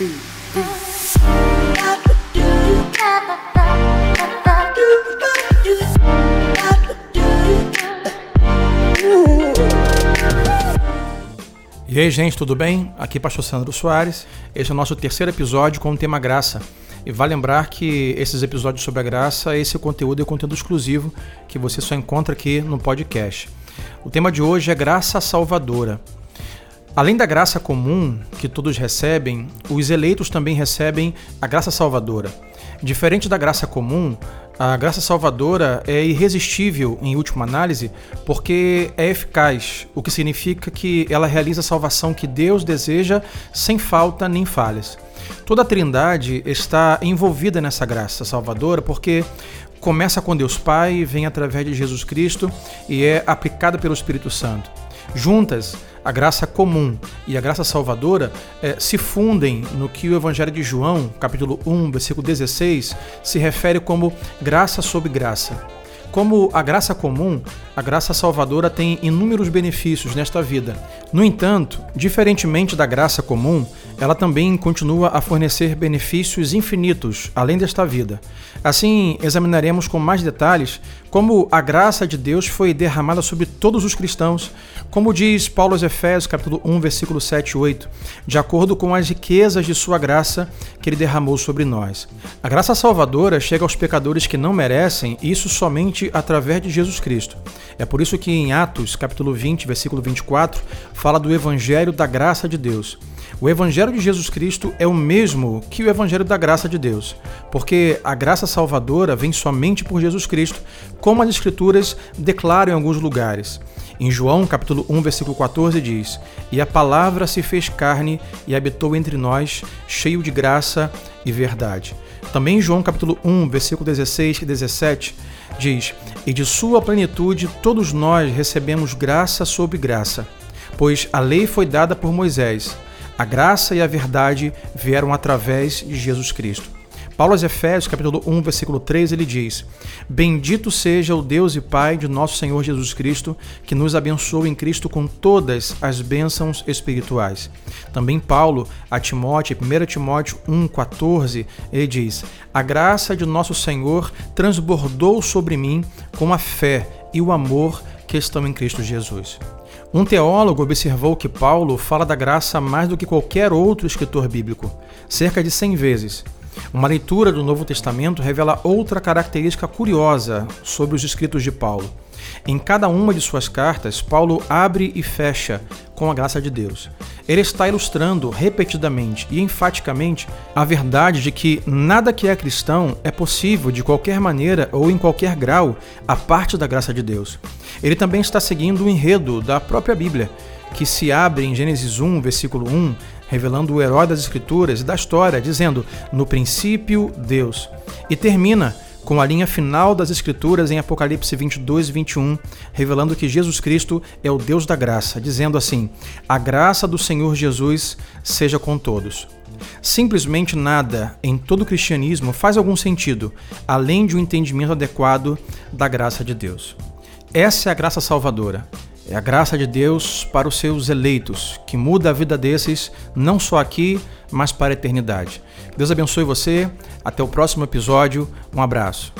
E aí, gente, tudo bem? Aqui é Pastor Sandro Soares. Este é o nosso terceiro episódio com o tema graça. E vale lembrar que esses episódios sobre a graça, esse conteúdo é conteúdo exclusivo que você só encontra aqui no podcast. O tema de hoje é graça salvadora. Além da graça comum que todos recebem, os eleitos também recebem a graça salvadora. Diferente da graça comum, a graça salvadora é irresistível em última análise porque é eficaz, o que significa que ela realiza a salvação que Deus deseja sem falta nem falhas. Toda a Trindade está envolvida nessa graça salvadora porque começa com Deus Pai, vem através de Jesus Cristo e é aplicada pelo Espírito Santo. Juntas, a graça comum e a graça salvadora eh, se fundem no que o Evangelho de João, capítulo 1, versículo 16, se refere como graça sobre graça. Como a graça comum, a graça salvadora tem inúmeros benefícios nesta vida. No entanto, diferentemente da graça comum, ela também continua a fornecer benefícios infinitos além desta vida. Assim, examinaremos com mais detalhes como a graça de Deus foi derramada sobre todos os cristãos, como diz Paulo aos Efésios, capítulo 1, versículo 7 e 8, de acordo com as riquezas de sua graça que ele derramou sobre nós. A graça salvadora chega aos pecadores que não merecem, isso somente através de Jesus Cristo. É por isso que em Atos, capítulo 20, versículo 24, fala do evangelho da graça de Deus. O Evangelho de Jesus Cristo é o mesmo que o Evangelho da graça de Deus, porque a graça salvadora vem somente por Jesus Cristo, como as Escrituras declaram em alguns lugares. Em João, capítulo 1, versículo 14 diz: "E a palavra se fez carne e habitou entre nós, cheio de graça e verdade." Também em João, capítulo 1, versículo 16 e 17 diz: "E de sua plenitude todos nós recebemos graça sobre graça, pois a lei foi dada por Moisés, a graça e a verdade vieram através de Jesus Cristo. Paulo aos Efésios, capítulo 1, versículo 3, ele diz: Bendito seja o Deus e Pai de nosso Senhor Jesus Cristo, que nos abençoou em Cristo com todas as bênçãos espirituais. Também Paulo, a Timóteo, 1 Timóteo 1,14, ele diz: A graça de nosso Senhor transbordou sobre mim com a fé e o amor que estão em Cristo Jesus. Um teólogo observou que Paulo fala da graça mais do que qualquer outro escritor bíblico, cerca de 100 vezes. Uma leitura do Novo Testamento revela outra característica curiosa sobre os escritos de Paulo. Em cada uma de suas cartas, Paulo abre e fecha com a graça de Deus. Ele está ilustrando repetidamente e enfaticamente a verdade de que nada que é cristão é possível de qualquer maneira ou em qualquer grau a parte da graça de Deus. Ele também está seguindo o enredo da própria Bíblia, que se abre em Gênesis 1, versículo 1, revelando o herói das Escrituras e da história, dizendo: No princípio, Deus. E termina com a linha final das Escrituras em Apocalipse 22 e 21, revelando que Jesus Cristo é o Deus da graça, dizendo assim: A graça do Senhor Jesus seja com todos. Simplesmente nada em todo o cristianismo faz algum sentido, além de um entendimento adequado da graça de Deus. Essa é a graça salvadora. É a graça de Deus para os seus eleitos, que muda a vida desses não só aqui, mas para a eternidade. Deus abençoe você. Até o próximo episódio. Um abraço.